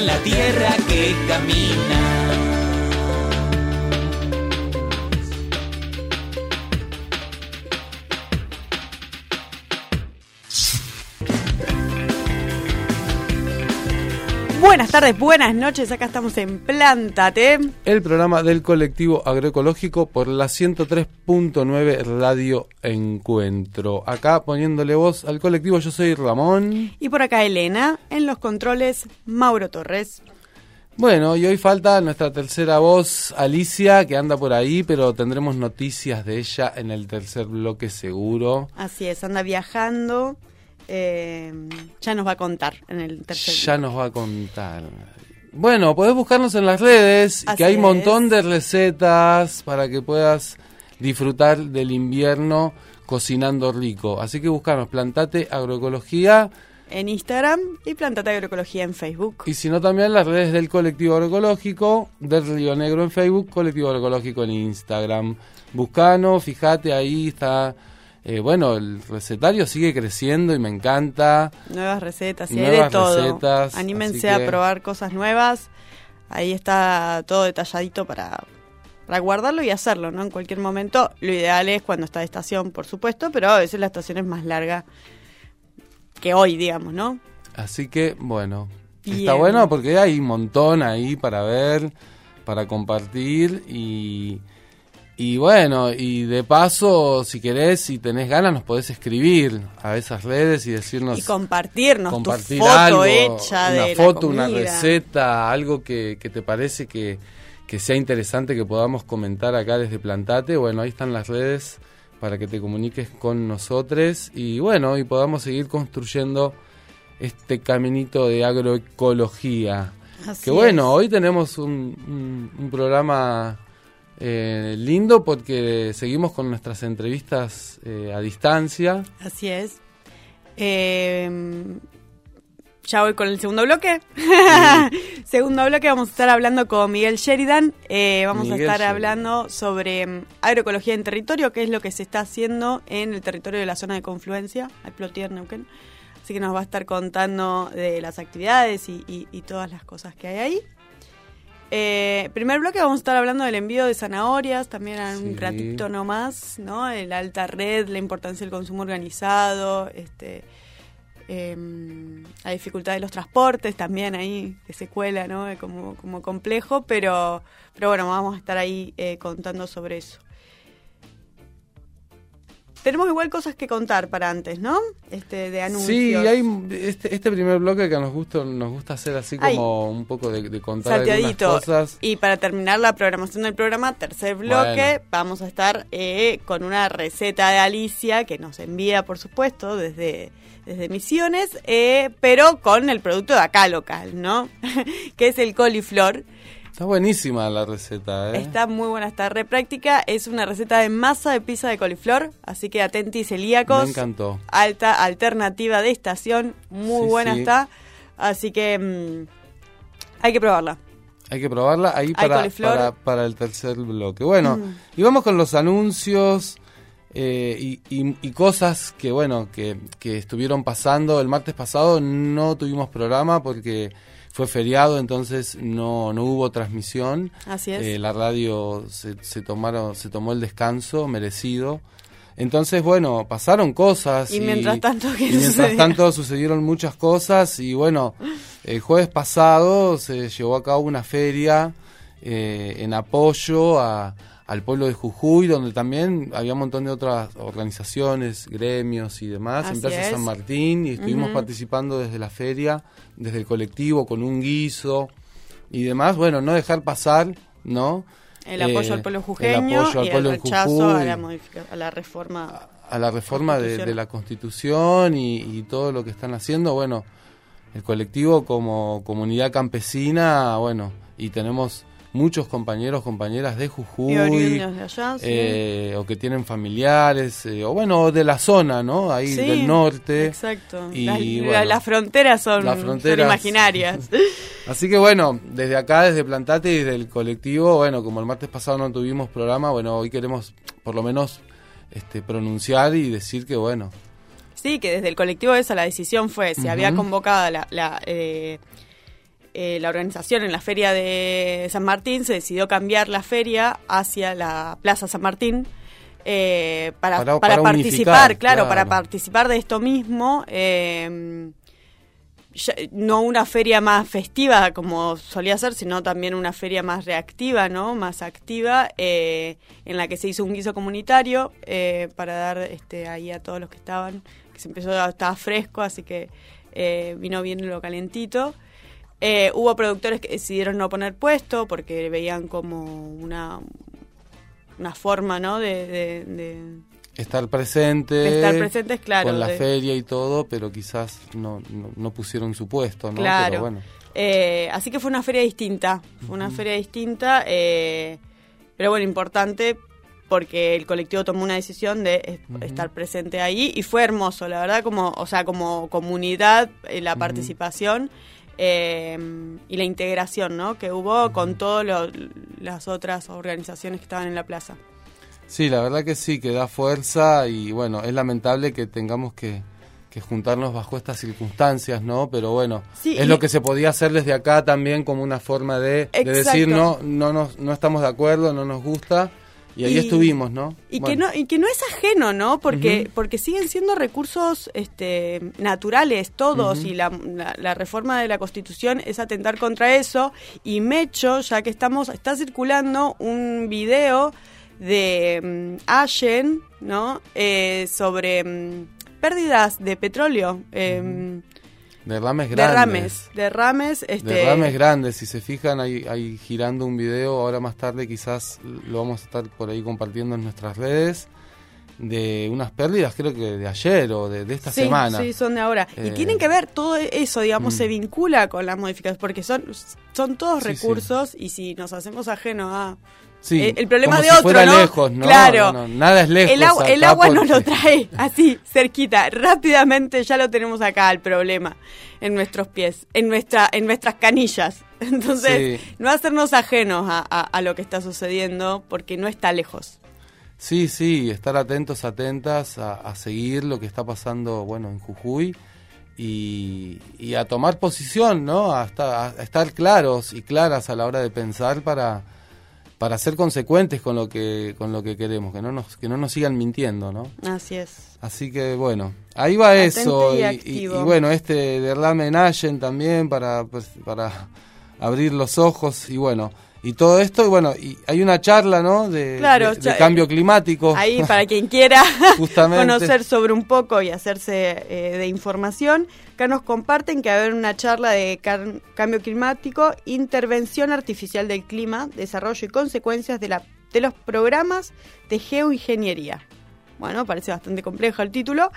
La tierra que camina. Buenas tardes, buenas noches, acá estamos en Plántate. El programa del colectivo agroecológico por la 103.9 Radio Encuentro. Acá poniéndole voz al colectivo, yo soy Ramón. Y por acá Elena, en los controles Mauro Torres. Bueno, y hoy falta nuestra tercera voz, Alicia, que anda por ahí, pero tendremos noticias de ella en el tercer bloque seguro. Así es, anda viajando. Eh, ya nos va a contar en el tercer Ya nos va a contar. Bueno, podés buscarnos en las redes, Así que hay un montón de recetas para que puedas disfrutar del invierno cocinando rico. Así que buscarnos, Plantate Agroecología en Instagram y Plantate Agroecología en Facebook. y si no también las redes del colectivo agroecológico, del Río Negro en Facebook, colectivo agroecológico en Instagram. Buscanos, fíjate, ahí está. Eh, bueno, el recetario sigue creciendo y me encanta. Nuevas recetas y hay de Nuevas todo. recetas, Anímense que- a probar cosas nuevas. Ahí está todo detalladito para, para guardarlo y hacerlo, ¿no? En cualquier momento. Lo ideal es cuando está de estación, por supuesto, pero a veces la estación es más larga que hoy, digamos, ¿no? Así que, bueno, Bien. está bueno porque hay un montón ahí para ver, para compartir y, y bueno, y de paso, si querés, si tenés ganas, nos podés escribir a esas redes y decirnos... Y compartirnos compartir tu foto algo, hecha una de foto, la una receta, algo que, que te parece que, que sea interesante que podamos comentar acá desde Plantate. Bueno, ahí están las redes para que te comuniques con nosotros y bueno, y podamos seguir construyendo este caminito de agroecología. Así que bueno, es. hoy tenemos un, un- un programa eh, lindo porque seguimos con nuestras entrevistas eh, a distancia. Así es. Eh, ya voy con el segundo bloque. segundo bloque vamos a estar hablando con Miguel Sheridan. Eh, vamos Miguel a estar Sheridan. hablando sobre mm, agroecología en territorio, que es lo que se está haciendo en el territorio de la zona de confluencia, al Plotier Neuquén. Así que nos va a estar contando de las actividades y, y- y todas las cosas que hay ahí. Eh, primer bloque vamos a estar hablando del envío de zanahorias, también un ratito nomás, ¿no? El alta red, la importancia del consumo organizado, este, em, la dificultad de los transportes también ahí, que se cuela, ¿no? Como, como complejo, pero, pero bueno, vamos a estar ahí eh, contando sobre eso. Tenemos igual cosas que contar para antes, ¿no? Este, de anuncios. Sí, hay este, este primer bloque que nos gusta, nos gusta hacer así Ay. como un poco de, de contar algunas cosas. Y para terminar la programación del programa, tercer bloque, Bueno. vamos a estar eh, con una receta de Alicia que nos envía, por supuesto, desde, desde Misiones, eh, pero con el producto de acá local, ¿no? que es el coliflor. Está buenísima la receta, ¿eh? Está muy buena, está re práctica. Es una receta de masa de pizza de coliflor, así que atentis celíacos. Me encantó. Alta alternativa de estación, muy Sí, buena sí. está. Así que mm, hay que probarla. Hay que probarla ahí para, para, para el tercer bloque. Bueno, Mm. y vamos con los anuncios eh, y, y- y cosas que, bueno, que, que estuvieron pasando. El martes pasado no tuvimos programa porque fue feriado, entonces no, no hubo transmisión. Así es. Eh, la radio se, se tomaron, se tomó el descanso merecido. Entonces, bueno, pasaron cosas. Y mientras tanto, ¿qué y mientras tanto sucedieron muchas cosas. Y bueno, el jueves pasado se llevó a cabo una feria eh, en apoyo a, al pueblo de Jujuy, donde también había un montón de otras organizaciones, gremios y demás, Así en Plaza es. San Martín. Y estuvimos participando desde la feria, desde el colectivo, con un guiso y demás. Bueno, no dejar pasar, ¿no? El apoyo Eh, al pueblo jujeño el apoyo al y pueblo el rechazo Jujuy. a la, modifica- a la reforma a la reforma de, de la Constitución y, y todo lo que están haciendo, bueno, el colectivo como comunidad campesina, bueno, y tenemos muchos compañeros, compañeras de Jujuy, oriundos de allá, sí. eh, o que tienen familiares, eh, o bueno, de la zona, ¿no? Ahí Sí, del norte. Exacto. Y, las, bueno, la- las fronteras son, las son imaginarias. Así que bueno, desde acá, desde Plantate y desde el colectivo, bueno, como el martes pasado no tuvimos programa, bueno, hoy queremos por lo menos este, pronunciar y decir que bueno, Sí, que desde el colectivo esa la decisión fue, se había convocado la, la, eh, eh, la organización en la feria de San Martín, se decidió cambiar la feria hacia la Plaza San Martín. eh, para, Para- para, para participar, claro, para participar de esto mismo. eh, ya- no una feria más festiva como solía ser, sino también una feria más reactiva, ¿no? Más activa, eh, en la que se hizo un guiso comunitario eh, para dar este, ahí a todos los que estaban, que se empezó, estaba fresco, así que eh, vino bien lo calentito. Eh, hubo productores que decidieron no poner puesto porque veían como una, una forma, ¿no? de- de- de, estar presente, De estar presentes, claro, con la feria y todo, pero quizás no, no, no pusieron su puesto, ¿no? Claro. Pero bueno, Eh, así que fue una feria distinta, fue una feria distinta, eh, pero bueno, importante porque el colectivo tomó una decisión de es- estar presente ahí y fue hermoso, la verdad, como, o sea, como comunidad, eh, la participación eh, y la integración, ¿no? Que hubo con todas las otras organizaciones que estaban en la plaza. sí, la verdad que sí, que da fuerza y bueno, es lamentable que tengamos que, que juntarnos bajo estas circunstancias, ¿no? Pero bueno, Sí, es lo que se podía hacer desde acá también como una forma de, de decir, no, no, nos, no estamos de acuerdo, no nos gusta y ahí Y- estuvimos, ¿no? Y Bueno. que no y que no es ajeno, ¿no? Porque porque siguen siendo recursos este naturales todos y la, la- la reforma de la Constitución es atentar contra eso y Mecho, ya que estamos está circulando un video de mm, Allen, ¿no? Eh, sobre mm, pérdidas de petróleo, eh, Derrames grandes. derrames, derrames, este Derrames grandes, si se fijan, ahí, ahí girando un video, ahora más tarde quizás lo vamos a estar por ahí compartiendo en nuestras redes, de unas pérdidas creo que de ayer o de, de esta sí, semana. Sí, son de ahora. Eh, y tienen que ver todo eso, digamos, mm. se vincula con las modificaciones, porque son, son todos Sí, recursos y si nos hacemos ajenos a... Sí, eh, el problema como de si otro, fuera ¿no? lejos, ¿no? Claro. No, no, nada es lejos. El agua, el agua nos lo trae así, cerquita, rápidamente ya lo tenemos acá, el problema, en nuestros pies, en, nuestra, en nuestras canillas. Entonces, Sí. no hacernos ajenos a, a- a lo que está sucediendo, porque no está lejos. Sí, sí, estar atentos, atentas a, a seguir lo que está pasando, bueno, en Jujuy y, y a tomar posición, ¿no? A estar claros y claras a la hora de pensar para, para ser consecuentes con lo que con lo que queremos, que no nos que no nos sigan mintiendo, ¿no? Así es. Así que bueno, ahí va eso y bueno, este derrame en Allen también para pues, para abrir los ojos y bueno, y todo esto y bueno, y hay una charla, ¿no? De, Claro, de- de cha- cambio climático. Ahí, para quien quiera conocer sobre un poco y hacerse eh, de información, acá nos comparten que va a haber una charla de cambio climático, intervención artificial del clima, desarrollo y consecuencias de, la, de los programas de geoingeniería. Bueno, parece bastante complejo el título,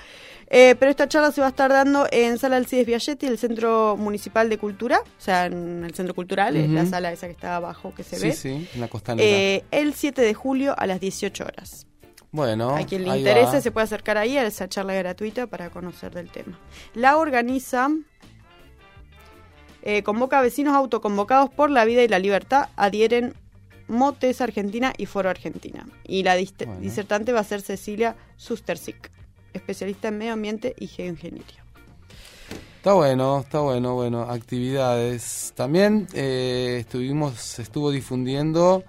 eh, pero esta charla se va a estar dando en Sala Alcides Viagetti, el Centro Municipal de Cultura, o sea, en el Centro Cultural, la sala esa que está abajo que se sí, ve, sí, en la costanera. eh, el 7 de julio a las 18 horas. bueno, A quien le interese va. se puede acercar ahí a esa charla gratuita para conocer del tema. La organiza, eh, convoca a vecinos autoconvocados por la vida y la libertad, adhieren Motes Argentina y Foro Argentina. Y la Bueno. disertante va a ser Cecilia Sustersic, especialista en medio ambiente y geoingeniería. Está bueno, está bueno, bueno, actividades. También eh, estuvimos, estuvo difundiendo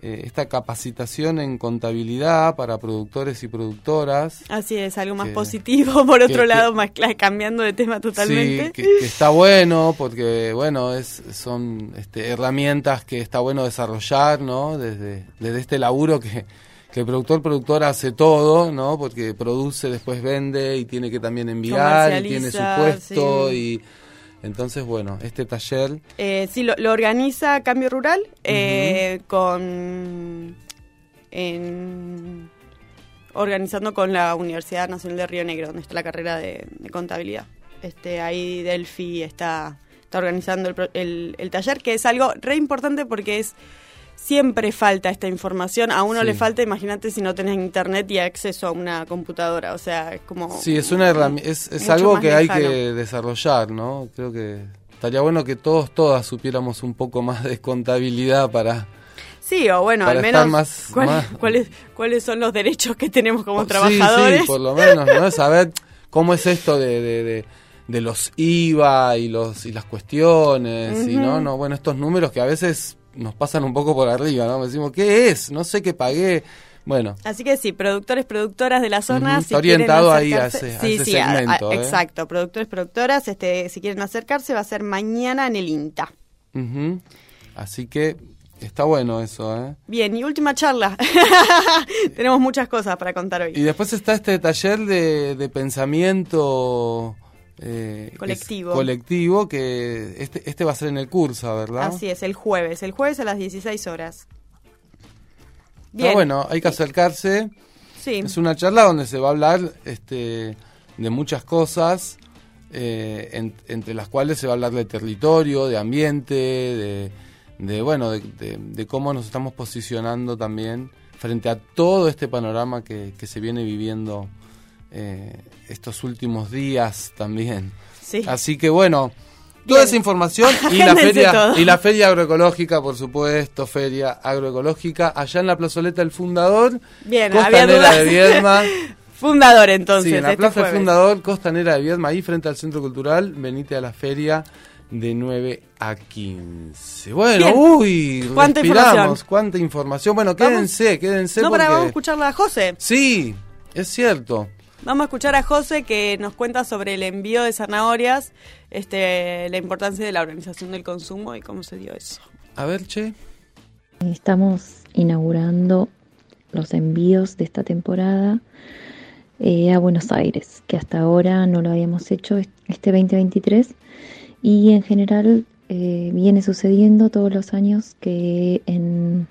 eh, esta capacitación en contabilidad para productores y productoras. Así es, algo más Que- positivo, por otro que- lado, que- más cambiando de tema totalmente. Sí, que, está bueno porque, bueno, es, son este, herramientas que está bueno desarrollar, ¿no? Desde, desde este laburo que, que el productor, productora hace todo, ¿no? Porque produce, después vende y tiene que también enviar y tiene su puesto sí. y... Entonces, bueno, este taller... Eh, sí, lo, lo organiza Cambio Rural eh, con... en- organizando con la Universidad Nacional de Río Negro, donde está la carrera de, de contabilidad. Este, ahí Delphi está, está organizando el, el- el taller, que es algo re importante porque es siempre falta esta información. A uno Sí. le falta, imagínate si no tenés internet y acceso a una computadora. O sea, es como. Sí, es una herramienta, es, es algo que hay que desarrollar, ¿no? Creo que estaría bueno que todos, todas supiéramos un poco más de contabilidad para... Sí, o bueno, Para al menos más- cuál- más- cuáles, cuáles son los derechos que tenemos como trabajadores. Sí, por lo menos, ¿no? Saber cómo es esto de, de, de, de los IVA y los y las cuestiones, y no, no, bueno, estos números que a veces nos pasan un poco por arriba, ¿no? Decimos, ¿qué es? No sé qué pagué. Bueno, Así que sí, productores, productoras de la zona. Si está orientado ahí a ese- a sí, ese sí, a- a- segmento, ¿eh? Exacto, productores, productoras, este, si quieren acercarse va a ser mañana en el INTA. así que está bueno eso, ¿eh? Bien, y última charla. Tenemos muchas cosas para contar hoy. Y después está este taller de, de pensamiento eh, Colectivo. colectivo, que este, este va a ser en el curso, ¿verdad? Así es, el jueves, el jueves a las 16 horas. Está bueno, hay que acercarse. Sí. Es una charla donde se va a hablar este, de muchas cosas, eh, en- entre las cuales se va a hablar de territorio, de ambiente, de, de, bueno, de, de- de cómo nos estamos posicionando también frente a todo este panorama que, que se viene viviendo eh, estos últimos días también. Sí. Así que bueno, toda Bien. esa información y la feria todo. y la feria agroecológica, por supuesto, feria agroecológica allá en la plazoleta del Fundador, Bien, había Costanera dudas. de Viedma. Fundador entonces. sí, en la este Plaza del. Fundador, Costanera de Viedma, ahí frente al Centro Cultural, venite a la feria de 9 a 15. Bueno, Bien. uy, Cuánta respiramos, información. cuánta información. Bueno, Vamos. quédense, quédense No, porque... para, vamos a escucharla a José. Sí, es cierto. Vamos a escuchar a José que nos cuenta sobre el envío de zanahorias, este, la importancia de la organización del consumo y cómo se dio eso. A ver, che. Estamos inaugurando los envíos de esta temporada eh, a Buenos Aires, que hasta ahora no lo habíamos hecho est- este 2023 y en general eh, viene sucediendo todos los años que en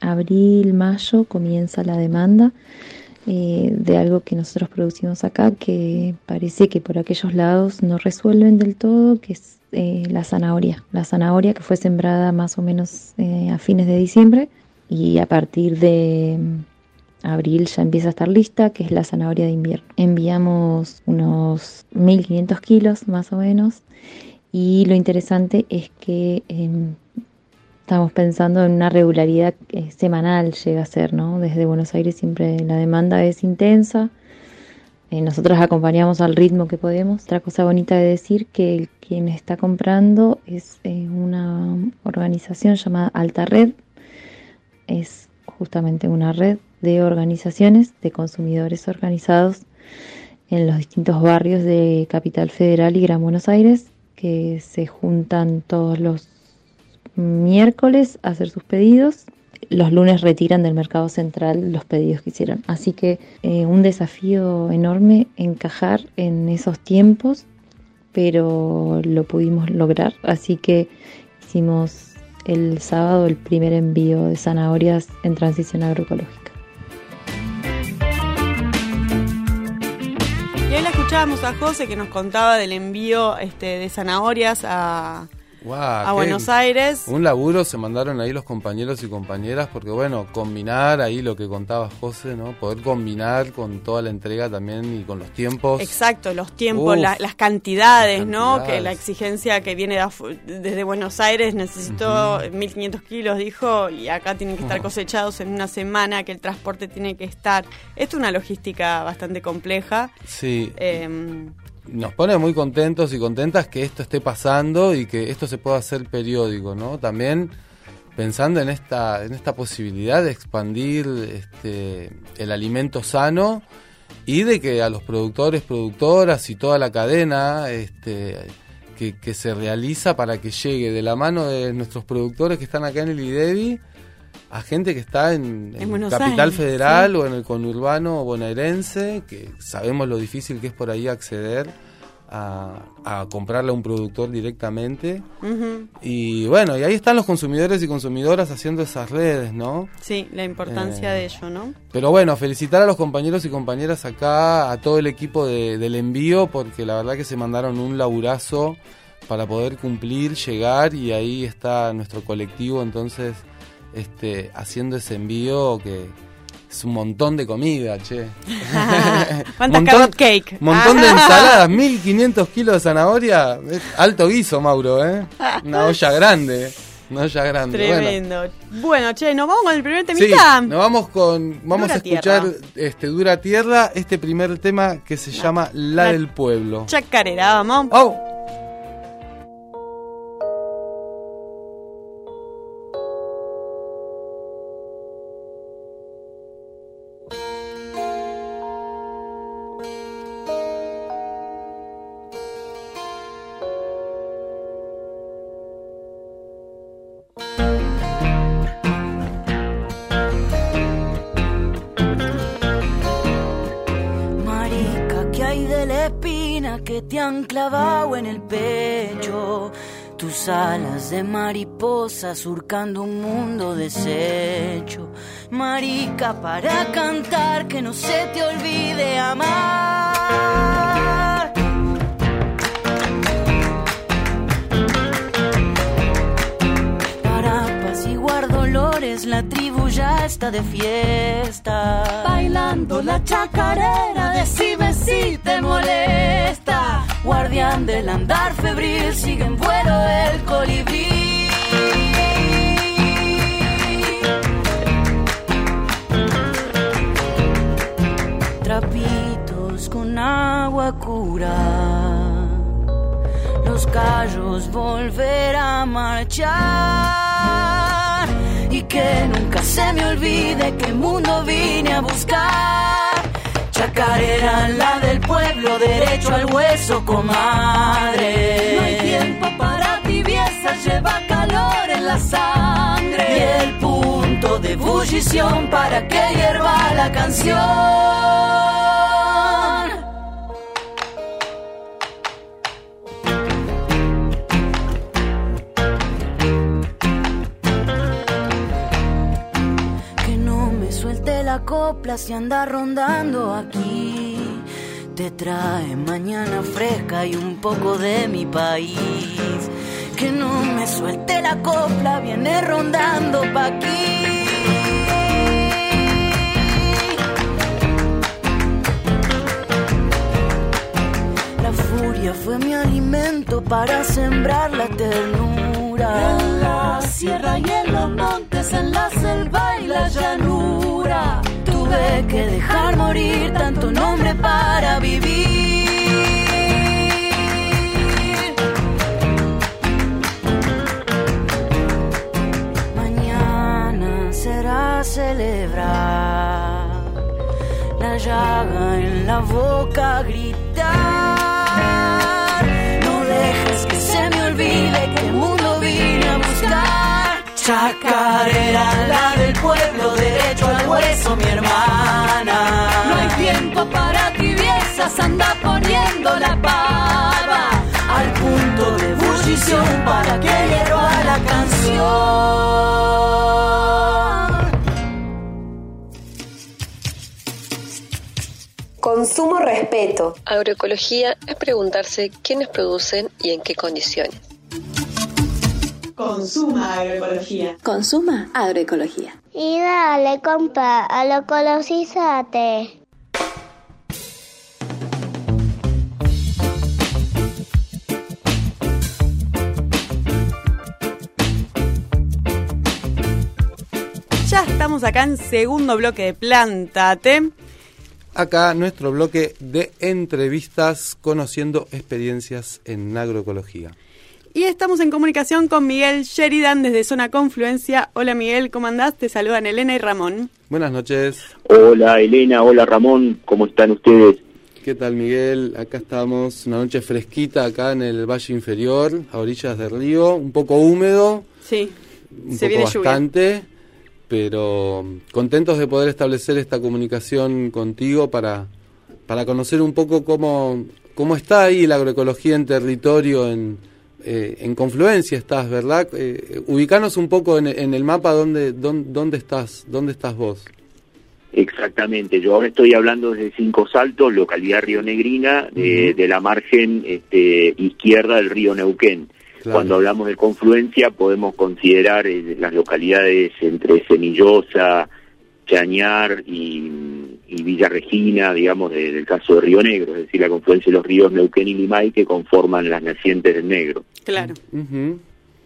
abril, mayo comienza la demanda eh, de algo que nosotros producimos acá que parece que por aquellos lados no resuelven del todo, que es eh, la zanahoria. La zanahoria que fue sembrada más o menos eh, a fines de diciembre y a partir de mm, abril ya empieza a estar lista, que es la zanahoria de invierno. Enviamos unos 1500 kilos más o menos y lo interesante es que em, Estamos pensando en una regularidad eh, semanal, llega a ser, ¿no? Desde Buenos Aires siempre la demanda es intensa. Eh, nosotros acompañamos al ritmo que podemos. Otra cosa bonita de decir que el- quien está comprando es eh, una organización llamada Alta Red. Es justamente una red de organizaciones, de consumidores organizados en los distintos barrios de Capital Federal y Gran Buenos Aires, que se juntan todos los miércoles a hacer sus pedidos. Los lunes retiran del mercado central los pedidos que hicieron. Así que eh, un desafío enorme encajar en esos tiempos, pero lo pudimos lograr. Así que hicimos el sábado el primer envío de zanahorias en transición agroecológica. Y ahí la escuchábamos a José que nos contaba del envío este, de zanahorias a, A Buenos Aires. Un laburo se mandaron ahí los compañeros y compañeras, porque bueno, combinar ahí lo que contaba José, ¿no? Poder combinar con toda la entrega también y con los tiempos. Exacto, los tiempos, Uf, la- las cantidades, las ¿no? Que la exigencia que viene de desde Buenos Aires necesitó 1500 kilos, dijo, y acá tienen que estar cosechados en una semana, que el transporte tiene que estar. Esto es una logística bastante compleja. Sí, Eh, nos pone muy contentos y contentas que esto esté pasando y que esto se pueda hacer periódico, ¿no? También pensando en esta, en esta posibilidad de expandir este, el alimento sano y de que a los productores, productoras y toda la cadena este, que, que se realiza para que llegue de la mano de nuestros productores que están acá en el IDEBI a gente que está en, En en Buenos Capital Aires, Federal sí. o en el conurbano bonaerense, que sabemos lo difícil que es por ahí acceder a, a comprarle a un productor directamente. Y bueno, y ahí están los consumidores y consumidoras haciendo esas redes, ¿no? Sí, la importancia Eh, de ello, ¿no? Pero bueno, felicitar a los compañeros y compañeras acá, a todo el equipo de- del envío, porque la verdad que se mandaron un laburazo para poder cumplir, llegar, y ahí está nuestro colectivo entonces este, haciendo ese envío que es un montón de comida, che. ¿Cuántas Montón- carrot cake? Montón de Ah. ensaladas, 1500 kilos de zanahoria, es alto guiso, Mauro, ¿eh? Una olla grande, una olla grande. Bueno, Tremendo. Bueno, che, nos vamos con el primer Sí, temita. nos vamos con vamos Dura a escuchar Tierra. este Dura Tierra, este primer tema que se llama La, la- del Pueblo. Chacarera, vamos. ¡Oh! Clavado en el pecho? Tus alas de mariposa surcando un mundo deshecho. Marica, para cantar que no se te olvide amar. Dolores, la tribu ya está de fiesta. Bailando la chacarera, decime si te molesta. Guardián del andar febril, sigue en vuelo el colibrí. Trapitos con agua cura los callos volver a marchar y que nunca se me olvide que mundo vine a buscar. Chacarera, la del pueblo, derecho al hueso, comadre. No hay tiempo para tibieza, lleva calor en la sangre. Y el punto de ebullición para que hierva la canción. La copla si anda rondando aquí. Te trae mañana fresca y un poco de mi país. Que no me suelte la copla, viene rondando pa' aquí. La furia fue mi alimento para sembrar la ternura. En la sierra y en los montes, en la selva y la llanura. Tuve que dejar morir tanto nombre para vivir. Mañana será celebrar la llaga en la boca gritar. Chacarera, la del pueblo, derecho al hueso, mi hermana. No hay tiempo para tibiezas, anda poniendo la pava. Al punto de ebullición para que hierva la canción. Consumo respeto. Agroecología es preguntarse quiénes producen y en qué condiciones. Consuma agroecología. Consuma agroecología. Y dale, compa, a lo colosízate. Ya estamos acá en segundo bloque de Plantate. Acá nuestro bloque de entrevistas conociendo experiencias en agroecología. Y estamos en comunicación con Miguel Sheridan desde Zona Confluencia. Hola Miguel, ¿cómo andás? Te saludan Elena y Ramón. Buenas noches. Hola Elena, hola Ramón, ¿cómo están ustedes? ¿Qué tal Miguel? Acá estamos, una noche fresquita acá en el Valle Inferior, a orillas del río, un poco húmedo, Sí, un se poco viene lluvia. bastante, pero contentos de poder establecer esta comunicación contigo para, para conocer un poco cómo, cómo está ahí la agroecología en territorio, en, eh, en confluencia estás, ¿verdad? Eh, ubicanos un poco en, en el mapa dónde, dónde, dónde, estás, dónde estás vos. Exactamente, yo ahora estoy hablando desde Cinco Saltos, localidad Río Negrina, de, de la margen este, izquierda del río Neuquén. Claro. Cuando hablamos de confluencia podemos considerar eh, las localidades entre Semillosa, Chañar y, y Villa Regina, digamos, de- del caso de Río Negro, es decir, la confluencia de los ríos Neuquén y Limay que conforman las nacientes del Negro. Claro. Ujú.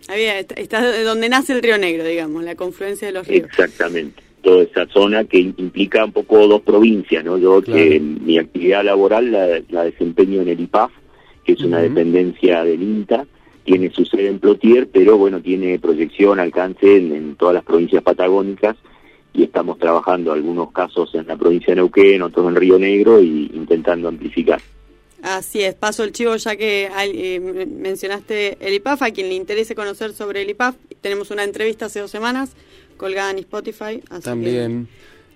Ahí está, está donde nace el Río Negro, digamos, la confluencia de los ríos. Exactamente. Toda esa zona que implica un poco dos provincias, ¿no? Yo Claro. que mi actividad laboral la, la desempeño en el IPAF, que es una dependencia del INTA, tiene su sede en Plotier, pero bueno, tiene proyección, alcance en, en todas las provincias patagónicas y estamos trabajando algunos casos en la provincia de Neuquén, otros en Río Negro y intentando amplificar. Así es, paso el chivo ya que eh, men- mencionaste el IPAF, a quien le interese conocer sobre el IPAF, tenemos una entrevista hace dos semanas colgada en Spotify, así También.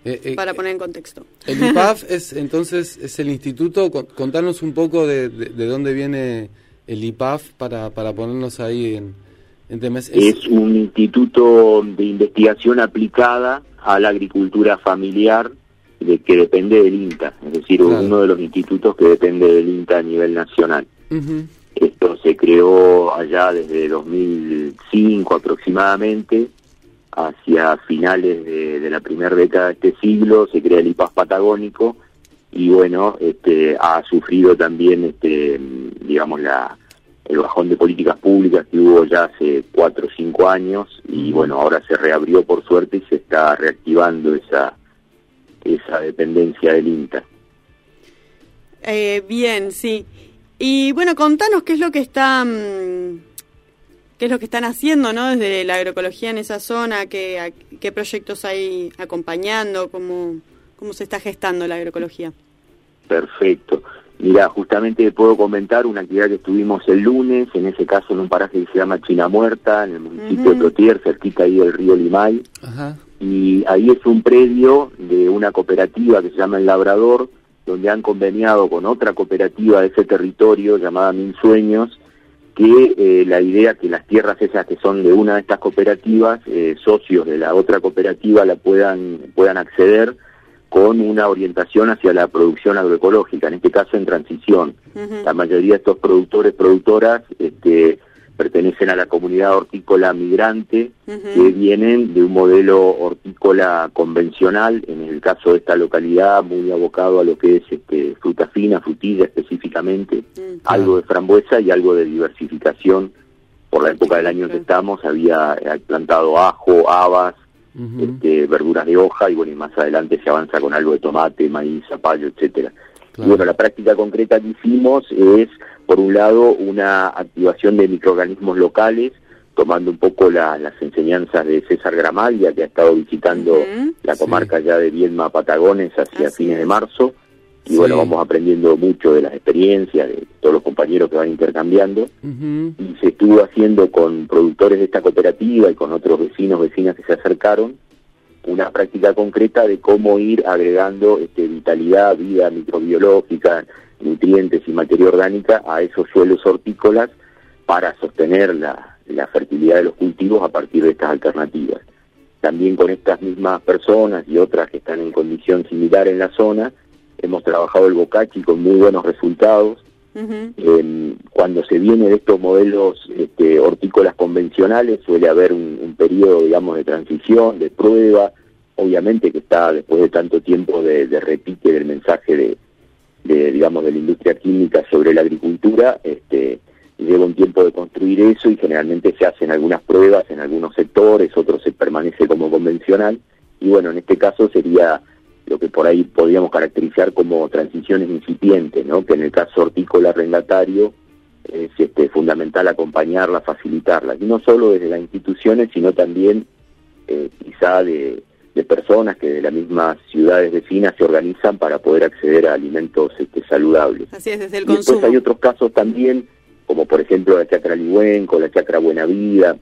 Eh, que, eh, para poner en contexto. El IPAF es entonces es el instituto. Con- Contanos un poco de, de, de dónde viene el IPAF para, para ponernos ahí en. Es- Es un instituto de investigación aplicada a la agricultura familiar de que depende del INTA, es decir, Claro. uno de los institutos que depende del INTA a nivel nacional. Ujú, Esto se creó allá desde 2005 aproximadamente, hacia finales de, de la primera década de este siglo, se crea el IPAF patagónico y bueno, este, ha sufrido también, este, digamos, la, el bajón de políticas públicas que hubo ya hace cuatro o cinco años y bueno, ahora se reabrió por suerte y se está reactivando esa, esa dependencia del INTA. Eh, bien, sí. Y bueno, contanos qué es lo que está, mm, qué es lo que están haciendo, ¿no? Desde la agroecología en esa zona, qué, a- qué proyectos hay acompañando, cómo, cómo se está gestando la agroecología. Perfecto. Mira, justamente puedo comentar una actividad que estuvimos el lunes, en ese caso en un paraje que se llama China Muerta, en el municipio de. Plotier, cerquita ahí del río Limay, Ajá. y ahí es un predio de una cooperativa que se llama El Labrador, donde han conveniado con otra cooperativa de ese territorio llamada Mil Sueños, que eh, la idea que las tierras esas que son de una de estas cooperativas, eh, socios de la otra cooperativa, la puedan, puedan acceder con una orientación hacia la producción agroecológica, en este caso en transición. La mayoría de estos productores, productoras, este, pertenecen a la comunidad hortícola migrante, que vienen de un modelo hortícola convencional, en el caso de esta localidad, muy abocado a lo que es este, fruta fina, frutilla específicamente, Mm. algo de frambuesa y algo de diversificación. Por la época del año en que estamos, había eh, plantado ajo, habas, Este, verduras de hoja y bueno, y más adelante se avanza con algo de tomate, maíz, zapallo, etcétera. Claro. Y bueno, la práctica concreta que hicimos es, por un lado, una activación de microorganismos locales, tomando un poco la- las enseñanzas de César Gramaglia, que ha estado visitando la Sí. comarca ya de Viedma Patagones hacia Así fines de marzo. Y Sí. bueno, vamos aprendiendo mucho de las experiencias, de todos los compañeros que van intercambiando y se estuvo haciendo con productores de esta cooperativa y con otros vecinos, vecinas que se acercaron, una práctica concreta de cómo ir agregando este, vitalidad, vida microbiológica, nutrientes y materia orgánica a esos suelos hortícolas para sostener la, la fertilidad de los cultivos a partir de estas alternativas. También con estas mismas personas y otras que están en condición similar en la zona, hemos trabajado el bocachi con muy buenos resultados, eh, cuando se viene de estos modelos este, hortícolas convencionales suele haber un, un periodo, digamos, de transición, de prueba, obviamente que está después de tanto tiempo de, de repique del mensaje de, de, digamos, de la industria química sobre la agricultura, este, lleva un tiempo de construir eso y generalmente se hacen algunas pruebas en algunos sectores, otros se permanece como convencional, y bueno, en este caso sería lo que por ahí podríamos caracterizar como transiciones incipientes, ¿no? que en el caso hortícola arrendatario es este, fundamental acompañarla, facilitarla, y no solo desde las instituciones, sino también eh, quizá de, de personas que de las mismas ciudades vecinas se organizan para poder acceder a alimentos este, saludables. Así es, desde el Y después consumo. hay otros casos también, como por ejemplo la chacra Ligüenco, la chacra Buena Vida,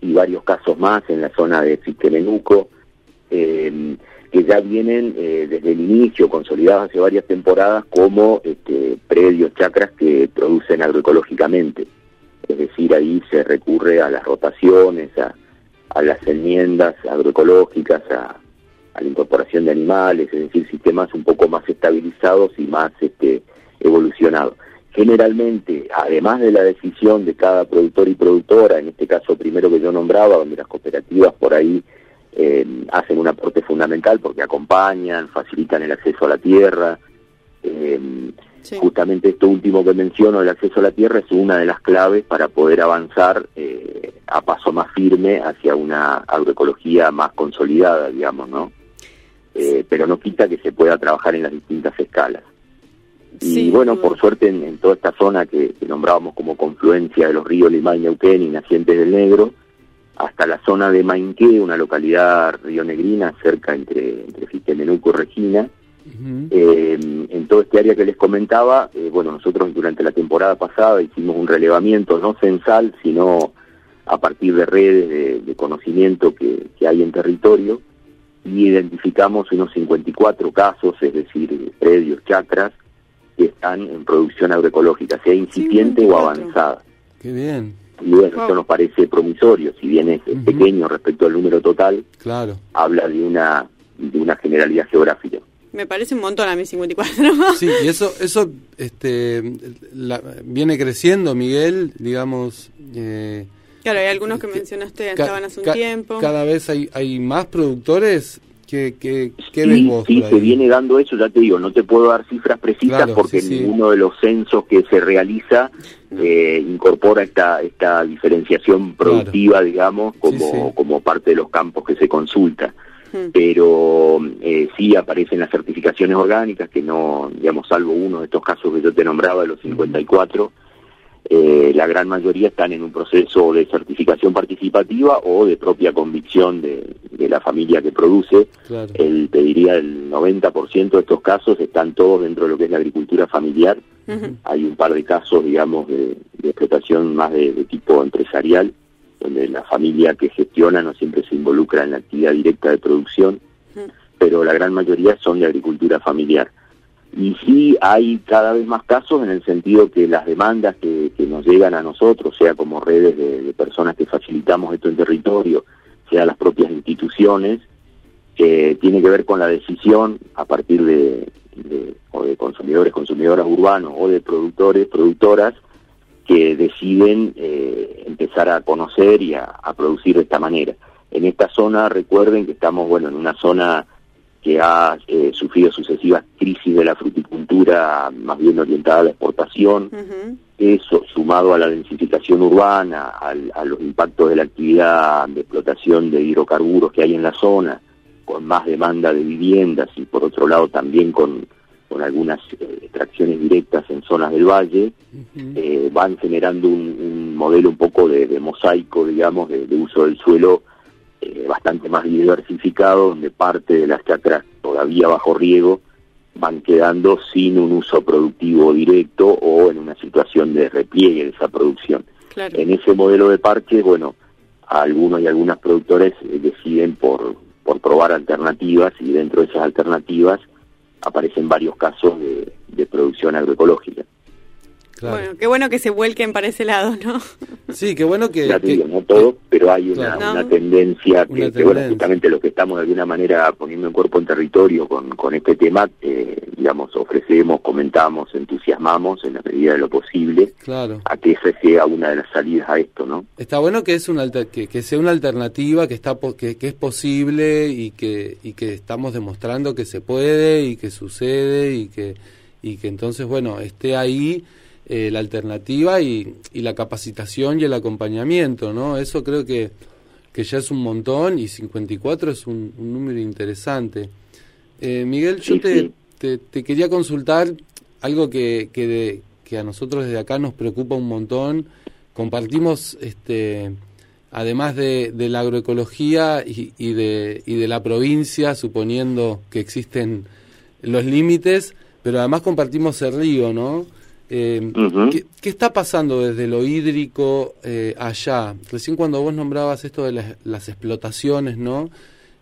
y varios casos más en la zona de Fisquemenuco, eh, que ya vienen eh, desde el inicio, consolidados hace varias temporadas, como este, predios, chacras que producen agroecológicamente. Es decir, ahí se recurre a las rotaciones, a, a las enmiendas agroecológicas, a, a, la incorporación de animales, es decir, sistemas un poco más estabilizados y más este, evolucionados. Generalmente, además de la decisión de cada productor y productora, en este caso primero que yo nombraba, donde las cooperativas por ahí eh, hacen un aporte fundamental porque acompañan, facilitan el acceso a la tierra. Eh, sí. Justamente esto último que menciono, el acceso a la tierra, es una de las claves para poder avanzar eh, a paso más firme hacia una agroecología más consolidada, digamos, ¿no? Eh, pero no quita que se pueda trabajar en las distintas escalas. Sí, y bueno, por suerte en, en toda esta zona que, que, nombrábamos como confluencia de los ríos Limay, Neuquén y Nacientes del Negro, hasta la zona de Mainqué, una localidad rionegrina cerca entre, entre Fitemenuco y Regina. Uh -huh. eh, en todo este área que les comentaba, eh, bueno, nosotros durante la temporada pasada hicimos un relevamiento no censal, sino a partir de redes de, de conocimiento que, que, hay en territorio, y identificamos unos 54 casos, es decir, predios, chacras, que están en producción agroecológica, sea incipiente 54. o avanzada. Qué bien. Y bueno, eso nos parece promisorio, si bien es uh -huh. pequeño respecto al número total, claro. habla de una, de una generalidad geográfica. Me parece un montón a mí 54. Sí, y eso, eso este, la, viene creciendo, Miguel, digamos... Eh, claro, hay algunos que mencionaste estaban hace un ca tiempo. Cada vez hay, hay más productores ¿Qué, qué, qué sí, ves vos? Sí, se viene dando eso, ya te digo, no te puedo dar cifras precisas claro, porque sí, ninguno sí. de los censos que se realiza eh, incorpora esta esta diferenciación productiva, claro. digamos, como, como parte de los campos que se consulta. Hmm. Pero eh, sí aparecen las certificaciones orgánicas, que no, digamos, salvo uno de estos casos que yo te nombraba, de los 54, uh -huh eh, la gran mayoría están en un proceso de certificación participativa o de propia convicción de, de la familia que produce. Claro. El, te diría el 90% de estos casos están todos dentro de lo que es la agricultura familiar. Uh -huh. Hay un par de casos, digamos, de, de explotación más de, de, tipo empresarial, donde la familia que gestiona no siempre se involucra en la actividad directa de producción, uh -huh. pero la gran mayoría son de agricultura familiar. Y sí hay cada vez más casos en el sentido que las demandas que, nos llegan a nosotros, sea como redes de, personas que facilitamos esto en territorio, sea las propias instituciones, que tiene que ver con la decisión a partir de, de, o de consumidores, consumidoras urbanos o de productores, productoras, que deciden eh, empezar a conocer y a, a producir de esta manera. En esta zona, recuerden que estamos, bueno, en una zona que ha eh, sufrido sucesivas crisis de la fruticultura más bien orientada a la exportación, uh -huh. eso sumado a la densificación urbana, al, a los impactos de la actividad de explotación de hidrocarburos que hay en la zona, con más demanda de viviendas y por otro lado también con, con algunas eh, extracciones directas en zonas del valle, uh -huh. eh, van generando un, un, modelo un poco de, de mosaico, digamos, de, de uso del suelo eh, bastante más diversificado, donde parte de las chacras todavía bajo riego van quedando sin un uso productivo directo o en una situación de repliegue de esa producción. Claro. En ese modelo de parque, bueno, algunos y algunas productores eh, deciden por, por probar alternativas y dentro de esas alternativas aparecen varios casos de, de producción agroecológica. Claro. Bueno, qué bueno que se vuelquen para ese lado, ¿no? Sí, qué bueno que... Ya que, no todo, pero hay una, claro. una tendencia que, una tendencia. que, bueno, justamente lo que estamos de alguna manera poniendo en cuerpo en territorio con, con este tema, eh, digamos, ofrecemos, comentamos, entusiasmamos en la medida de lo posible claro. a que esa sea una de las salidas a esto, ¿no? Está bueno que es una que, que sea una alternativa, que está que, que es posible y que, y que estamos demostrando que se puede y que sucede y que, y que entonces, bueno, esté ahí eh, la alternativa y, y, la capacitación y el acompañamiento, ¿no? Eso creo que, que ya es un montón y 54 es un, un número interesante. Eh, Miguel, yo te, te, te, quería consultar algo que, que, de, que a nosotros desde acá nos preocupa un montón. Compartimos, este, además de, de la agroecología y, y, de, y de la provincia, suponiendo que existen los límites, pero además compartimos el río, ¿no? Eh, uh -huh. ¿qué, ¿qué, está pasando desde lo hídrico eh, allá? Recién cuando vos nombrabas esto de las, las explotaciones, ¿no?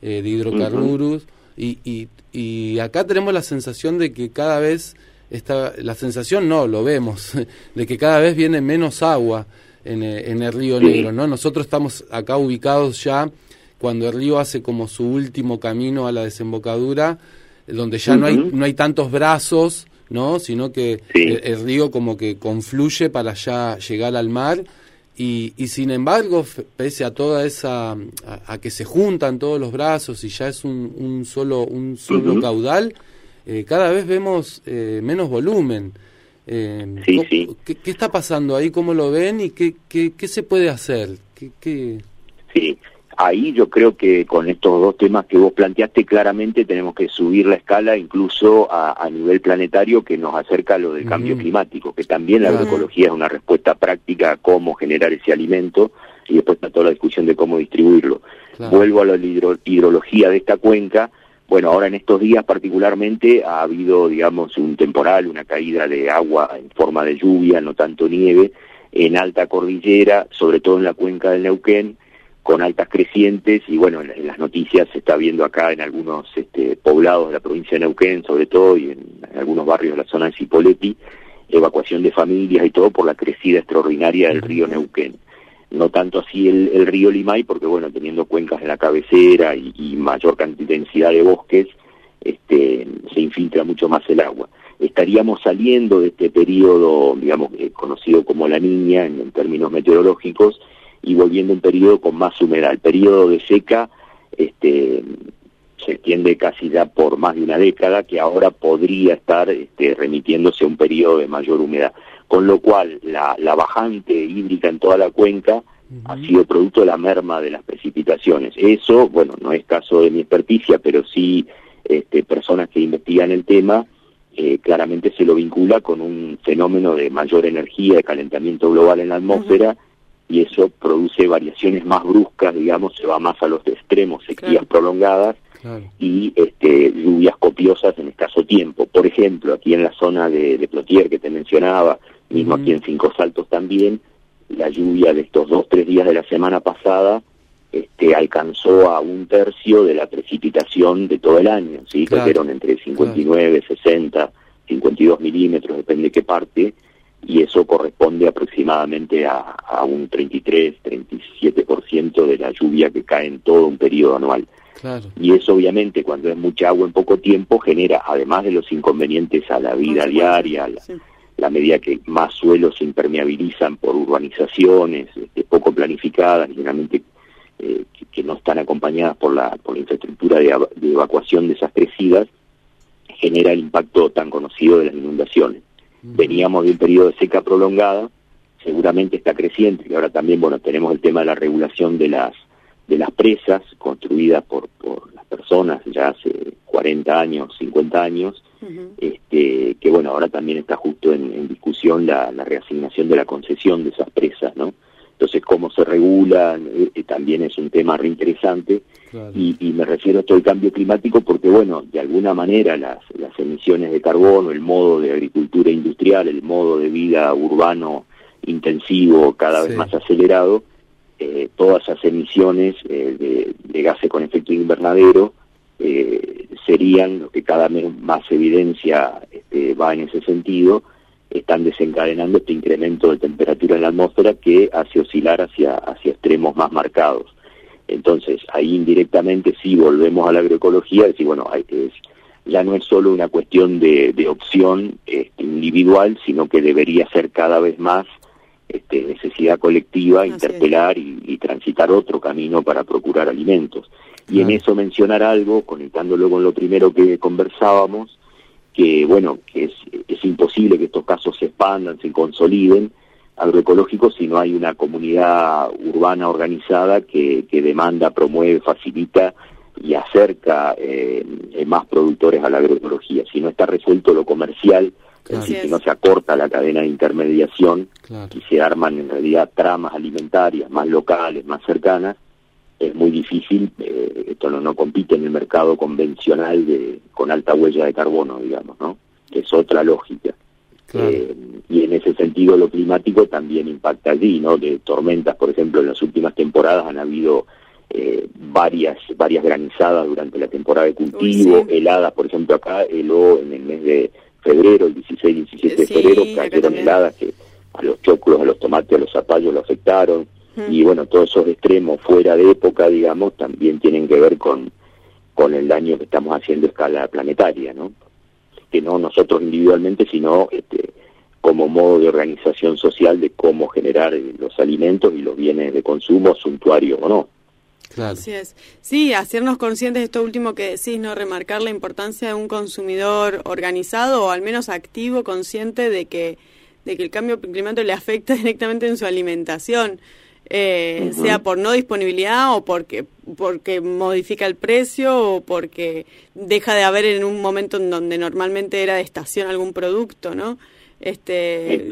Eh, de hidrocarburos, uh -huh. Y, y, y acá tenemos la sensación de que cada vez, está, la sensación no, lo vemos, de que cada vez viene menos agua en, eh, en el río Negro, ¿no? Nosotros estamos acá ubicados ya cuando el río hace como su último camino a la desembocadura, donde ya no hay no hay tantos brazos, ¿no? Sino que el, el, río como que confluye para ya llegar al mar y, y sin embargo, pese a toda esa a, a, que se juntan todos los brazos y ya es un, un solo un solo caudal, eh, cada vez vemos eh, menos volumen. Eh, sí, sí. ¿qué, ¿qué, está pasando ahí? ¿Cómo lo ven y qué, qué, qué se puede hacer? ¿Qué, qué... Sí, ahí yo creo que con estos dos temas que vos planteaste claramente tenemos que subir la escala incluso a, a nivel planetario que nos acerca a lo del cambio climático, que también la agroecología es una respuesta práctica a cómo generar ese alimento y después está toda la discusión de cómo distribuirlo. Claro. Vuelvo a la hidro hidrología de esta cuenca. Bueno, ahora en estos días particularmente ha habido, digamos, un temporal, una caída de agua en forma de lluvia, no tanto nieve, en alta cordillera, sobre todo en la cuenca del Neuquén, con altas crecientes y bueno, en, las noticias se está viendo acá en algunos este, poblados de la provincia de Neuquén, sobre todo, y en, algunos barrios de la zona de Cipolletti, evacuación de familias y todo por la crecida extraordinaria del río Neuquén. No tanto así el, río Limay, porque bueno, teniendo cuencas en la cabecera y, mayor cantidad, densidad de bosques, este, se infiltra mucho más el agua. Estaríamos saliendo de este periodo, digamos, eh, conocido como la niña en términos meteorológicos, y volviendo a un periodo con más humedad. El periodo de seca este, se extiende casi ya por más de una década, que ahora podría estar este, remitiéndose a un periodo de mayor humedad. Con lo cual, la, la bajante hídrica en toda la cuenca uh -huh. ha sido producto de la merma de las precipitaciones. Eso, bueno, no es caso de mi experticia, pero sí este, personas que investigan el tema, eh, claramente se lo vincula con un fenómeno de mayor energía, de calentamiento global en la atmósfera, uh -huh y eso produce variaciones más bruscas, digamos, se va más a los extremos, sequías claro. prolongadas claro. y este, lluvias copiosas en escaso tiempo. Por ejemplo, aquí en la zona de, de Plotier que te mencionaba, mismo aquí en Cinco Saltos también, la lluvia de estos dos, tres días de la semana pasada este, alcanzó a un tercio de la precipitación de todo el año, ¿sí? Claro. que eran entre 59, claro. 60, 52 milímetros, depende de qué parte, y eso corresponde aproximadamente a, a un 33-37% de la lluvia que cae en todo un periodo anual. Claro. Y eso obviamente cuando es mucha agua en poco tiempo genera, además de los inconvenientes a la vida sí, diaria, la, medida que más suelos se impermeabilizan por urbanizaciones este, poco planificadas, generalmente eh, que, que, no están acompañadas por la, por la infraestructura de, de evacuación de esas crecidas, genera el impacto tan conocido de las inundaciones veníamos de un periodo de seca prolongada, seguramente está creciente, y ahora también, bueno, tenemos el tema de la regulación de las de las presas construidas por, por las personas ya hace 40 años, 50 años, uh -huh. este, que bueno, ahora también está justo en, en discusión la, la, reasignación de la concesión de esas presas, ¿no? Entonces, cómo se regula eh, también es un tema reinteresante claro. y, y, me refiero a todo el cambio climático porque, bueno, de alguna manera las, las emisiones de carbono, el modo de agricultura industrial, el modo de vida urbano intensivo cada sí. vez más acelerado, eh, todas esas emisiones eh, de, de, gases con efecto invernadero eh, serían lo que cada vez más evidencia este, va en ese sentido, están desencadenando este incremento de temperatura en la atmósfera que hace oscilar hacia, hacia extremos más marcados. Entonces, ahí indirectamente sí volvemos a la agroecología, decir, bueno, hay, es, ya no es solo una cuestión de, de opción este, individual, sino que debería ser cada vez más este, necesidad colectiva, Así interpelar y, y, transitar otro camino para procurar alimentos. Y en eso mencionar algo, conectándolo con lo primero que conversábamos, que bueno, que es, es imposible que estos casos se expandan, se consoliden agroecológicos si no hay una comunidad urbana organizada que, que demanda, promueve, facilita y acerca eh, más productores a la agroecología. Si no está resuelto lo comercial, Claro. Es decir, si no se acorta la cadena de intermediación claro. y se arman en realidad tramas alimentarias más locales, más cercanas, es muy difícil, eh, esto no, no compite en el mercado convencional de, con alta huella de carbono, digamos, ¿no? Que es otra lógica. Claro. Eh, y en ese sentido lo climático también impacta allí, ¿no? De tormentas, por ejemplo, en las últimas temporadas han habido eh, varias varias granizadas durante la temporada de cultivo, heladas, por ejemplo acá heló en el mes de febrero, el 16 17 de febrero, cayeron heladas que a los choclos, a los tomates, a los zapallos lo afectaron, y bueno, todos esos extremos fuera de época, digamos, también tienen que ver con, con el daño que estamos haciendo a escala planetaria, ¿no? Que no nosotros individualmente, sino este, como modo de organización social de cómo generar los alimentos y los bienes de consumo, suntuarios o no. Claro. Así es. Sí, hacernos conscientes de esto último que decís, ¿no? Remarcar la importancia de un consumidor organizado o al menos activo, consciente de que, de que el cambio climático le afecta directamente en su alimentación eh, sea por no disponibilidad o porque, porque modifica el precio o porque deja de haber en un momento en donde normalmente era de estación algún producto, ¿no? Este,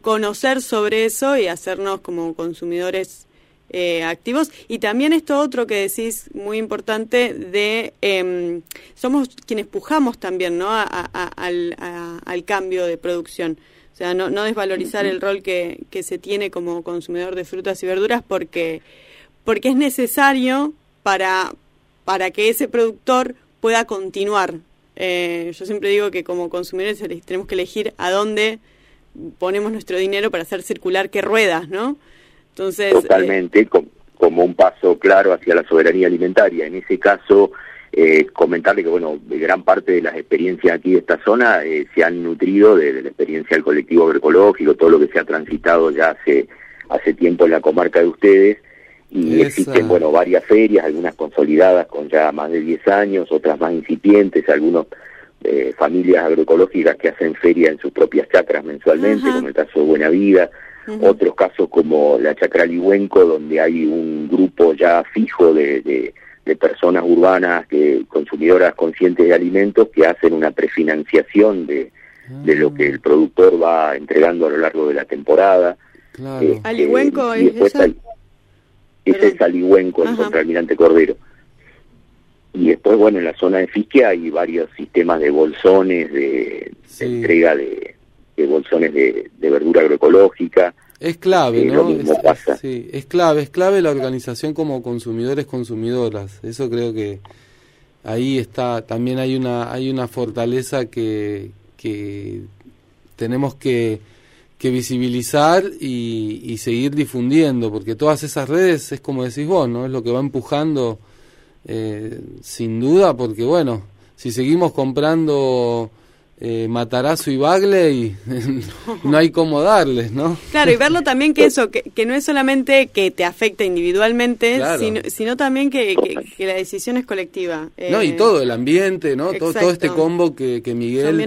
conocer sobre eso y hacernos como consumidores eh, activos. Y también esto otro que decís, muy importante, de eh, somos quienes pujamos también ¿no? al, al cambio de producción. O sea, no, no desvalorizar el rol que, que se tiene como consumidor de frutas y verduras porque, porque es necesario para, para que ese productor pueda continuar. Eh, yo siempre digo que como consumidores tenemos que elegir a dónde ponemos nuestro dinero para hacer circular qué ruedas, ¿no? Entonces, Totalmente, como un paso claro hacia la soberanía alimentaria. En ese caso, eh, comentarle que, bueno, gran parte de las experiencias aquí de esta zona eh, se han nutrido de, la experiencia del colectivo agroecológico, todo lo que se ha transitado ya hace, hace tiempo en la comarca de ustedes. Y existen, bueno, varias ferias, algunas consolidadas con ya más de 10 años, otras más incipientes, algunos eh, familias agroecológicas que hacen feria en sus propias chacras mensualmente, como el caso de Buena Vida, otros casos como la chacra Ligüenco, donde hay un grupo ya fijo de de personas urbanas, que consumidoras conscientes de alimentos, que hacen una prefinanciación de, de lo que el productor va entregando a lo largo de la temporada. Claro. Este, ¿Alihuenco es esa? ese es Alihuenco, el contraalmirante Cordero. Y después, bueno, en la zona de Fisque hay varios sistemas de bolsones, de, entrega de, de bolsones de, de verdura agroecológica. Es clave, ¿no? Es, sí, es clave, es clave la organización como consumidores, consumidoras. Eso creo que ahí está, también hay una, hay una fortaleza que, que tenemos que, que visibilizar y, y, seguir difundiendo, porque todas esas redes es como decís vos, ¿no? Es lo que va empujando, eh, sin duda, porque bueno, si seguimos comprando eh, Matarazo y Bagley, no hay cómo darles, ¿no? Claro, y verlo también que eso, que, que no es solamente que te afecta individualmente, sino, sino, también que, que, la decisión es colectiva. no, y eh, todo, el ambiente, ¿no? Todo, todo, este combo que, que Miguel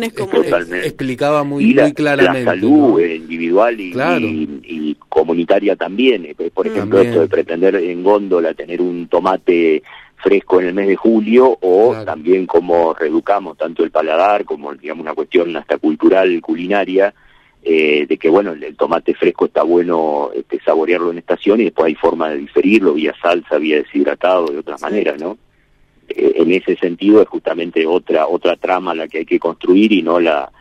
explicaba muy, muy claramente. La salud individual y, y, comunitaria también. Eh, por ejemplo, esto de pretender en góndola tener un tomate fresco en el mes de julio o también como reeducamos tanto el paladar como digamos una cuestión hasta cultural culinaria eh, de que bueno el, tomate fresco está bueno este, saborearlo en estación y después hay forma de diferirlo vía salsa vía deshidratado de otras maneras no eh, en ese sentido es justamente otra otra trama la que hay que construir y no la,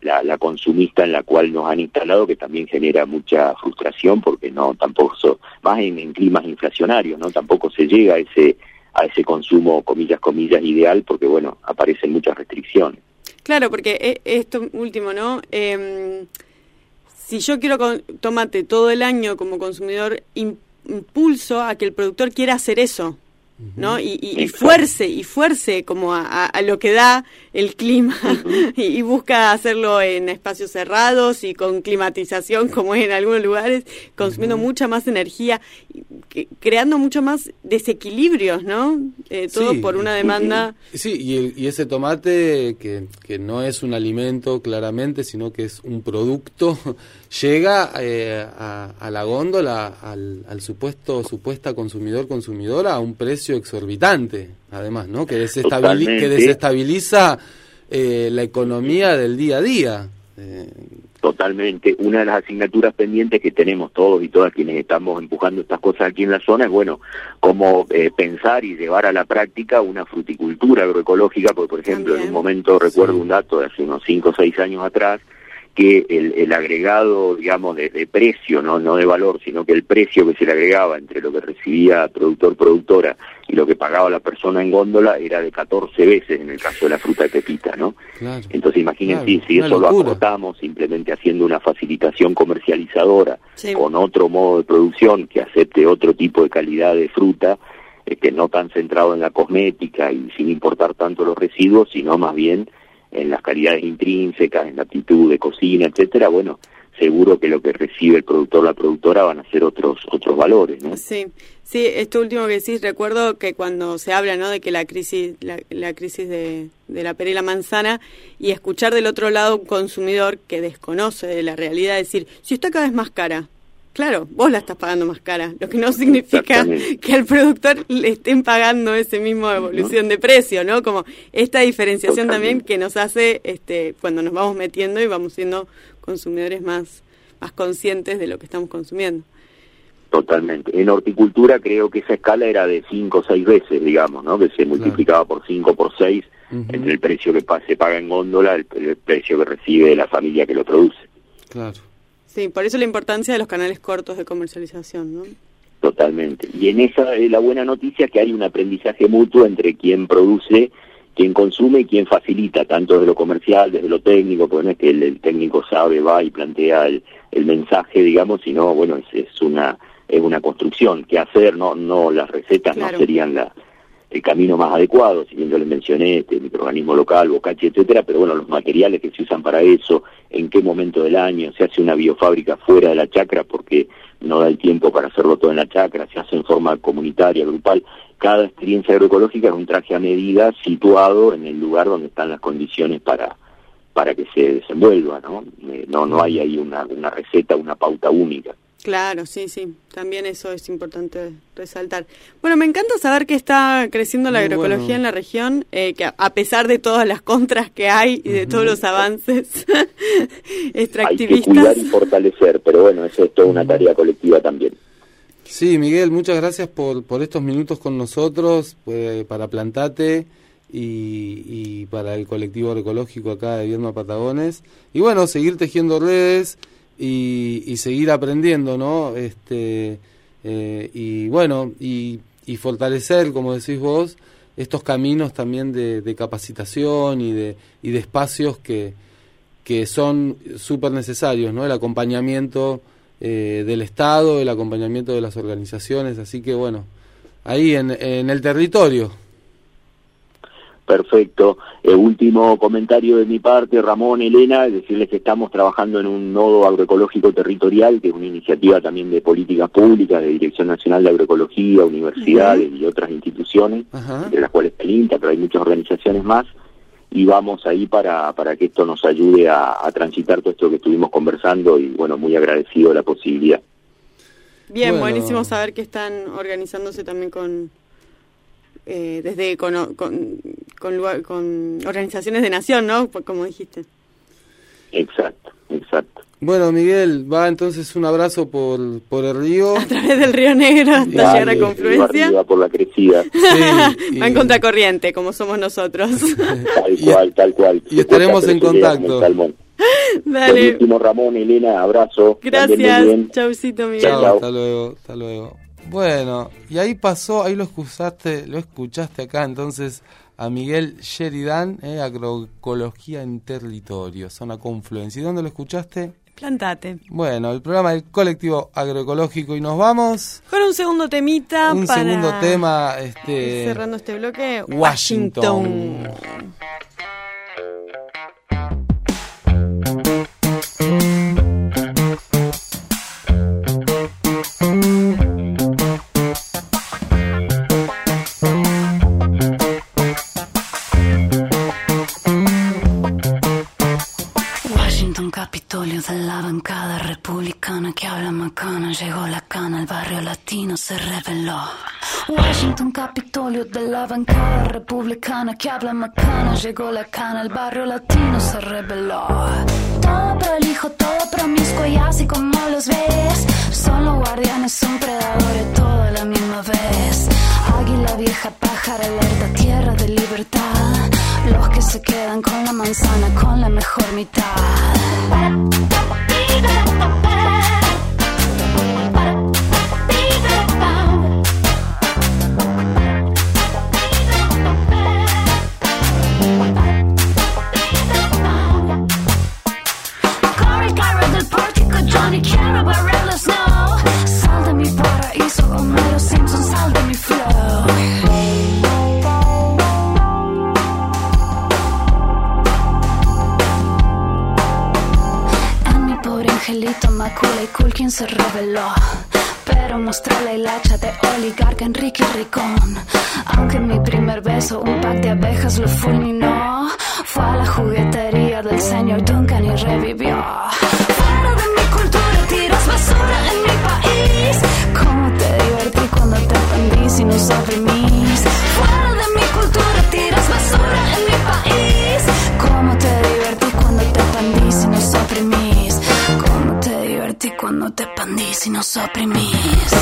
la, la consumista en la cual nos han instalado que también genera mucha frustración porque no tampoco más en, en climas inflacionarios no tampoco se llega a ese a ese consumo, comillas, comillas, ideal, porque bueno, aparecen muchas restricciones. Claro, porque e, esto último, ¿no? Eh, si yo quiero tomate todo el año como consumidor, impulso a que el productor quiera hacer eso. ¿No? Y, y, fuerce, y fuerce como a, lo que da el clima y, busca hacerlo en espacios cerrados y con climatización como en algunos lugares, consumiendo mucha más energía, creando mucho más desequilibrios, ¿no? Eh, todo por una demanda. Sí, y, y, ese tomate que, que no es un alimento claramente, sino que es un producto, llega eh, a, la góndola, al, al supuesto, supuesta consumidor, consumidora, a un precio exorbitante, además, ¿no? Que, que desestabiliza eh, la economía del día a día. Eh, Totalmente. Una de las asignaturas pendientes que tenemos todos y todas quienes estamos empujando estas cosas aquí en la zona es, bueno, cómo eh, pensar y llevar a la práctica una fruticultura agroecológica, porque, por ejemplo, en un momento recuerdo un dato de hace unos 5 o 6 años atrás, que el, el agregado, digamos, de, de, precio, ¿no? no de valor, sino que el precio que se le agregaba entre lo que recibía productor-productora y lo que pagaba la persona en góndola era de 14 veces en el caso de la fruta de pepita, ¿no? Claro, Entonces imagínense claro, si eso lo acortamos simplemente haciendo una facilitación comercializadora Sí. con otro modo de producción que acepte otro tipo de calidad de fruta, este, no tan centrado en la cosmética y sin importar tanto los residuos, sino más bien en las calidades intrínsecas, en la actitud de cocina, etcétera, bueno, seguro que lo que recibe el productor la productora van a ser otros otros valores, ¿no? Sí, sí, esto último que decís, recuerdo que cuando se habla, ¿no? De que la crisis, la, la crisis de, de la pera y la manzana, y escuchar del otro lado un consumidor que desconoce de la realidad, decir, si está cada vez más cara. Claro, vos la estás pagando más cara, lo que no significa que al productor le estén pagando ese mismo evolución de precio, ¿no? Como esta diferenciación también que nos hace este cuando nos vamos metiendo y vamos siendo consumidores más más conscientes de lo que estamos consumiendo. Totalmente. En horticultura creo que esa escala era de 5 o 6 veces, digamos, ¿no? Que se multiplicaba por 5 por 6 Ujú, entre el precio que se paga en góndola, el, el precio que recibe la familia que lo produce. Claro. Sí, por eso la importancia de los canales cortos de comercialización, ¿no? Totalmente. Y en esa es la buena noticia que hay un aprendizaje mutuo entre quien produce, quien consume y quien facilita, tanto de lo comercial, desde lo técnico, porque no es que el, el técnico sabe, va y plantea el, el mensaje, digamos, sino, bueno, es, es una es una construcción. ¿Qué hacer? No, no las recetas Claro. no serían la, el camino más adecuado, si bien yo les mencioné, este microorganismo local, bocachi, etcétera, pero bueno, los materiales que se usan para eso, en qué momento del año, se hace una biofábrica fuera de la chacra porque no da el tiempo para hacerlo todo en la chacra, se hace en forma comunitaria, grupal. Cada experiencia agroecológica es un traje a medida situado en el lugar donde están las condiciones para para que se desenvuelva, ¿no? Eh, no no hay ahí una, una receta, una pauta única. Claro, sí, sí. También eso es importante resaltar. Bueno, me encanta saber que está creciendo la Muy agroecología bueno. en la región, eh, que a- pesar de todas las contras que hay y de todos los avances Hay que extractivistas. cuidar y fortalecer, pero bueno, eso es toda una tarea colectiva también. Sí, Miguel, muchas gracias por, por estos minutos con nosotros, eh, para Plantate y, y para el colectivo agroecológico acá de Vierma Patagones. Y bueno, seguir tejiendo redes y, y seguir aprendiendo, ¿no? Este, eh, y bueno, y, y fortalecer, como decís vos, estos caminos también de, de capacitación y de, y de espacios que, que son súper necesarios, ¿no? El acompañamiento eh, del Estado, el acompañamiento de las organizaciones, así que bueno, ahí en, en el territorio. Perfecto. Eh, último comentario de mi parte, Ramón, Elena, decirles que estamos trabajando en un nodo agroecológico territorial, que es una iniciativa también de políticas públicas, de Dirección Nacional de Agroecología, universidades y otras instituciones, Ajá. entre las cuales está el INTA, pero hay muchas organizaciones más, y vamos ahí para, para que esto nos ayude a, a transitar todo esto que estuvimos conversando y bueno, muy agradecido de la posibilidad. Bien, Bueno. buenísimo saber que están organizándose también con eh, desde con, con, con, lugar- con organizaciones de nación, ¿no? Pues Como dijiste. Exacto, exacto. Bueno, Miguel, va entonces un abrazo por, por el río. A través del Río Negro hasta llegar a confluencia. arriba por la crecida. Sí, Va en y- contracorriente, como somos nosotros. Tal Y- cual, tal cual. y estaremos en contacto. Dale. Buenísimo, Ramón, Elena, abrazo. Gracias. Chaucito, Miguel. Chao. hasta luego, hasta luego. Bueno, y ahí pasó, ahí lo escuchaste, lo escuchaste acá entonces a Miguel Sheridan, eh, Agroecología en Territorio, zona confluencia. ¿Y dónde lo escuchaste? Plantate. Bueno, el programa del colectivo agroecológico y nos vamos. Con un segundo temita Un para segundo tema, este cerrando este bloque. Washington. Washington, Capitolio de la bancada republicana que habla macana. Llegó la cana, el barrio latino se reveló. Washington, Capitolio de la bancada republicana que habla macana. Llegó la cana, el barrio latino se reveló. Todo prolijo, todo promiscuo y así como los ves. Son los guardianes, son predadores, todo a la misma vez. Águila vieja, pájaro alerta, tierra de libertad. Los que se quedan con la manzana, con la mejor mitad. Pero mostró la hilacha de oligarca Enrique Ricón. Aunque en mi primer beso un pack de abejas lo fulminó. Fue a la juguetería del señor Duncan y revivió. Fuera de mi cultura tiras basura en mi país. ¿Cómo te divertí cuando te pendís y nos oprimís? Fuera cuando te pendís y nos oprimís?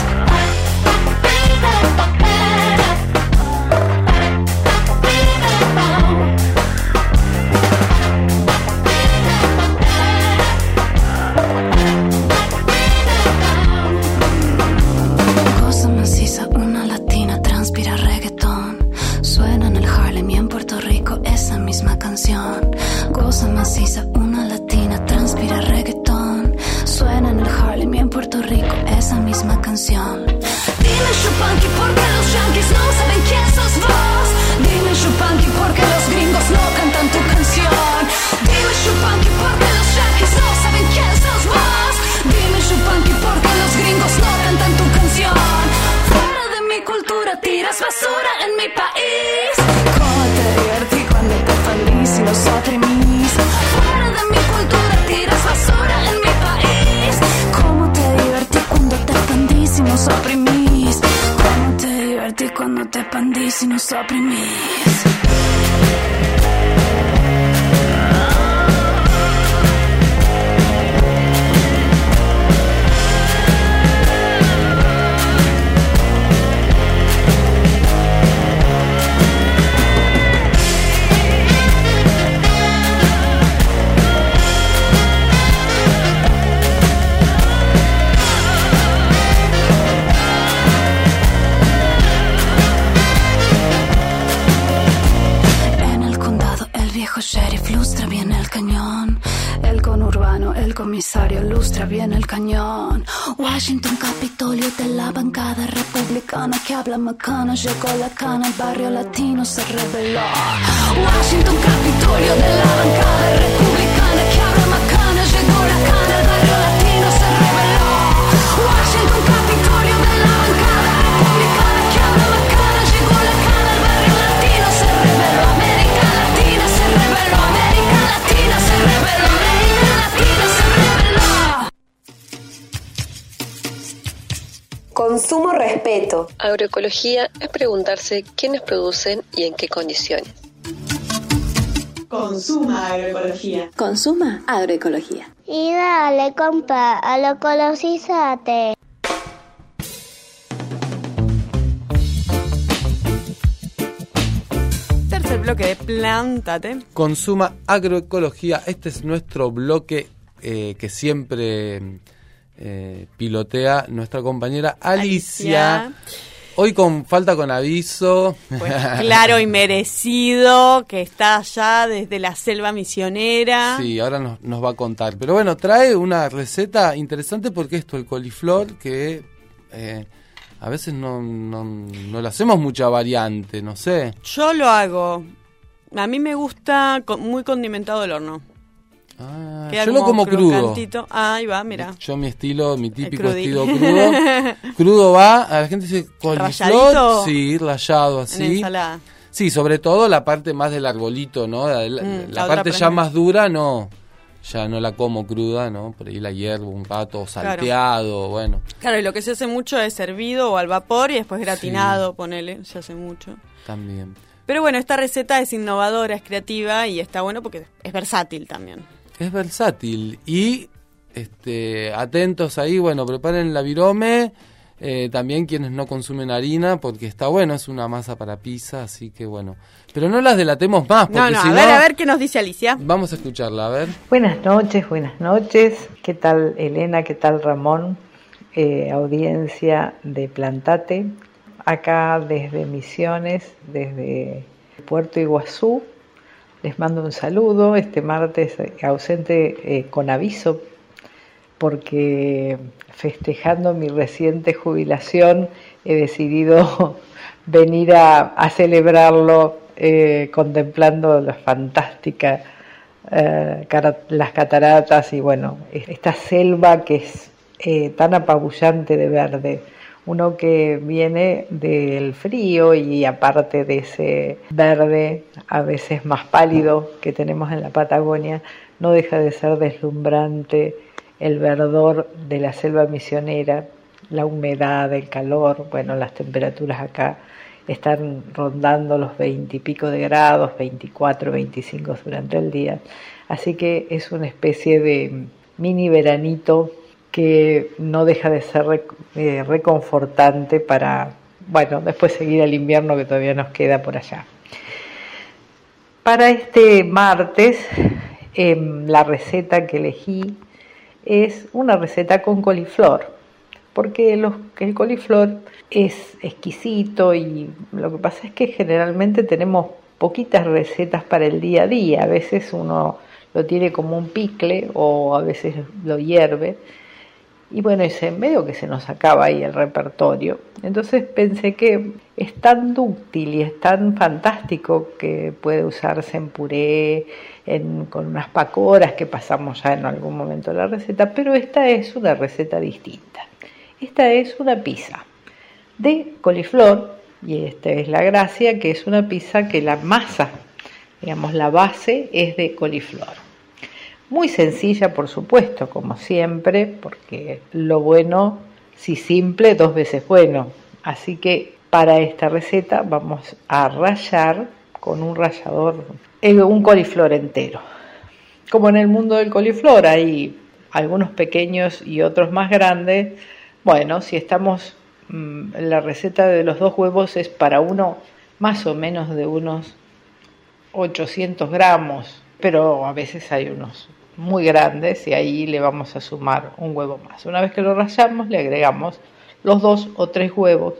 Te pandís y nos oprimís? Republicana que habla macana. Llegó la cana, el barrio latino se rebeló. Washington, Capitolio de la bancada republicana Consumo respeto. Agroecología es preguntarse quiénes producen y en qué condiciones. Consuma agroecología. Consuma agroecología. Y dale, compa, a lo ecologízate. Tercer bloque de Plántate. Consuma agroecología. Este es nuestro bloque eh, que siempre eh, pilotea nuestra compañera Alicia. Alicia. Hoy con falta con aviso. Pues claro y merecido que está allá desde la selva misionera. Sí, ahora nos, nos va a contar. Pero bueno, trae una receta interesante porque esto, el coliflor, que eh, a veces no, no, no le hacemos mucha variante, no sé. Yo lo hago. A mí me gusta muy condimentado el horno. Ah, Queda yo lo como crudo. crocantito. Ah, ahí va, mira. Yo mi estilo, mi típico estilo crudo. crudo va, a la gente dice coliflor, sí, rallado En así. ensalada. Sí, sobre todo la parte más del arbolito, ¿no? La, la- Mm, la la otra parte ya más dura, no. Ya no la como cruda, ¿no? Por ahí la hiervo un rato, salteado, bueno, Claro, y lo que se hace mucho es servido o al vapor y después gratinado, ponele, se hace mucho. también. Pero bueno, esta receta es innovadora, es creativa y está bueno porque es versátil también. Es versátil y este atentos ahí, bueno, preparen la virome, Eh, también quienes no consumen harina, porque está bueno, es una masa para pizza, así que bueno. Pero no las delatemos más, porque No, no, si a ver, a ver qué nos dice Alicia. Vamos a escucharla, a ver. Buenas noches, buenas noches. ¿Qué tal Elena? ¿Qué tal Ramón? Eh, audiencia de Plantate. Acá desde Misiones, desde Puerto Iguazú. Les mando un saludo. Este martes eh, ausente eh, con aviso porque festejando mi reciente jubilación he decidido venir a, celebrarlo eh, contemplando la fantástica eh, cara- las cataratas y bueno, esta selva que es tan apabullante de verde. Uno que viene del frío y aparte de ese verde a veces más pálido que tenemos en la Patagonia, no deja de ser deslumbrante el verdor de la selva misionera, la humedad, el calor, bueno, las temperaturas acá están rondando los 20 y pico de grados, 24, 25 durante el día. Así que es una especie de mini veranito que no deja de ser eh, reconfortante para, bueno, después seguir el invierno que todavía nos queda por allá. Para este martes, em, la receta que elegí es una receta con coliflor, porque los- el coliflor es exquisito y lo que pasa es que generalmente tenemos poquitas recetas para el día a día, a veces uno lo tiene como un picle o a veces lo hierve y bueno, ese medio que se nos acaba ahí el repertorio. Entonces pensé que es tan dúctil y es tan fantástico que puede usarse en puré, con unas pacoras que pasamos ya en algún momento la receta, pero esta es una receta distinta. Esta es una pizza de coliflor y esta es la gracia que es una pizza que la masa, digamos la base es de coliflor. Muy sencilla, por supuesto, como siempre, porque lo bueno, si simple, dos veces bueno. Así que para esta receta vamos a rallar con un rallador eh, un coliflor entero. Como en el mundo del coliflor hay algunos pequeños y otros más grandes, bueno, si estamos, mm, la receta de los dos huevos es para uno más o menos de unos 800 gramos, pero a veces hay unos muy grandes y ahí le vamos a sumar un huevo más. Una vez que lo rallamos, le agregamos los dos o tres huevos,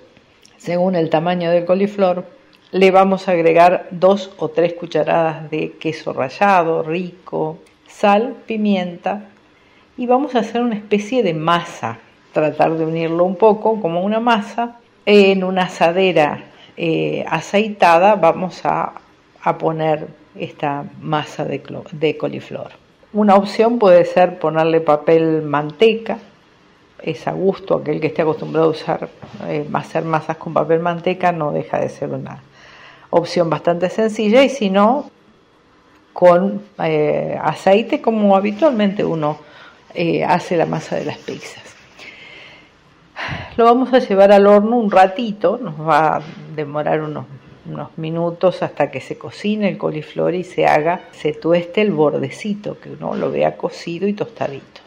según el tamaño del coliflor. Le vamos a agregar dos o tres cucharadas de queso rallado, rico, sal, pimienta y vamos a hacer una especie de masa. Tratar de unirlo un poco como una masa. En una asadera eh, aceitada vamos a, poner esta masa de coliflor. Una opción puede ser ponerle papel manteca, es a gusto, aquel que esté acostumbrado a usar, eh, hacer masas con papel manteca no deja de ser una opción bastante sencilla y si no, con eh, aceite como habitualmente uno eh, hace la masa de las pizzas. Lo vamos a llevar al horno un ratito, nos va a demorar unos, unos minutos hasta que se cocine el coliflor y se haga, se tueste el bordecito, que uno lo vea cocido y tostadito.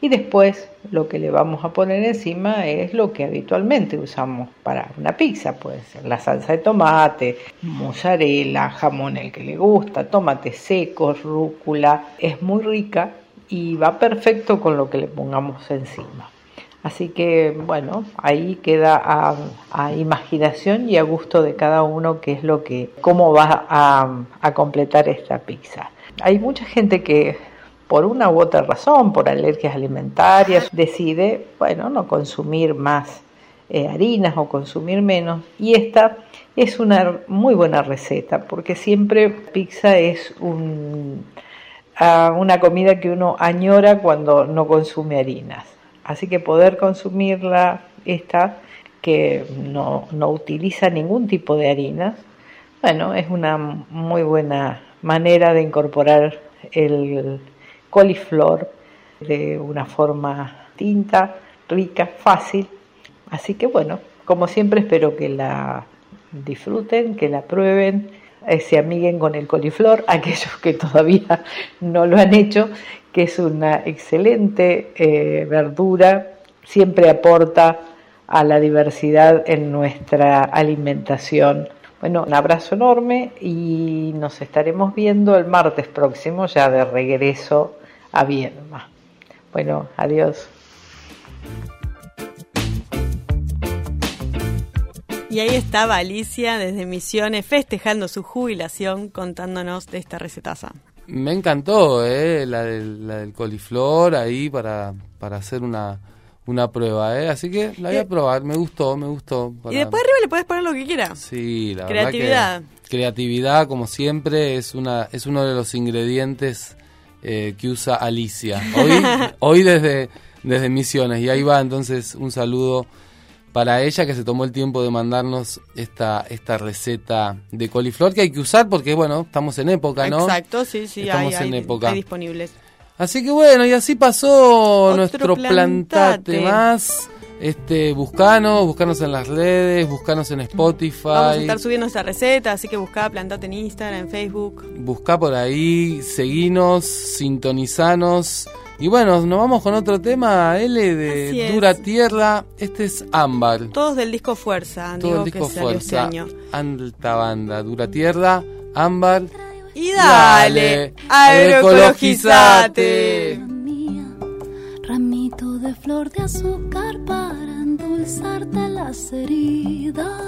Y después lo que le vamos a poner encima es lo que habitualmente usamos para una pizza, puede ser la salsa de tomate, mozzarella, jamón el que le gusta, tomates secos, rúcula, es muy rica y va perfecto con lo que le pongamos encima. Así que bueno, ahí queda a, imaginación y a gusto de cada uno qué es lo que, cómo va a, completar esta pizza. Hay mucha gente que por una u otra razón, por alergias alimentarias, decide, bueno, no consumir más eh, harinas o consumir menos. Y esta es una muy buena receta, porque siempre pizza es ah, una comida que uno añora cuando no consume harinas. Así que poder consumirla, esta, que no, no utiliza ningún tipo de harinas, bueno, es una muy buena manera de incorporar el coliflor de una forma tinta, rica, fácil. Así que bueno, como siempre espero que la disfruten, que la prueben, se amiguen con el coliflor, aquellos que todavía no lo han hecho, que es una excelente eh, verdura, siempre aporta a la diversidad en nuestra alimentación. Bueno, un abrazo enorme y nos estaremos viendo el martes próximo ya de regreso a Viedma. Bueno, adiós. Y ahí estaba Alicia desde Misiones festejando su jubilación contándonos de esta recetaza. Me encantó eh, la, del, la del coliflor ahí para, para hacer una, una prueba, ¿eh? Así que la voy a Eh, probar, me gustó, me gustó. Y después arriba le puedes poner lo que quieras. Sí, la Creatividad. verdad que creatividad, como siempre, es una es uno de los ingredientes eh, que usa Alicia. Hoy, hoy desde, desde Misiones. Y ahí va entonces un saludo para ella que se tomó el tiempo de mandarnos esta, esta receta de coliflor que hay que usar porque, bueno, estamos en época, ¿no? Exacto, sí, sí, Estamos hay, en hay- época. hay disponibles. Así que bueno, y así pasó Otro nuestro plantate. plantate más. Este, buscanos, buscanos en las redes, buscanos en Spotify. Vamos a estar subiendo esta receta, así que buscá Plantate en Instagram, en Facebook. Buscá por ahí, seguinos, sintonizanos. Y bueno, nos vamos con otro tema, L, de. Dura Tierra. Este es Ámbar. Todos del disco Fuerza, Todo digo el disco que salió este Fuerza. año. Alta banda, Dura Tierra, Ámbar. Y dale, agroecologizate. Ramito de flor de azúcar para endulzarte las heridas.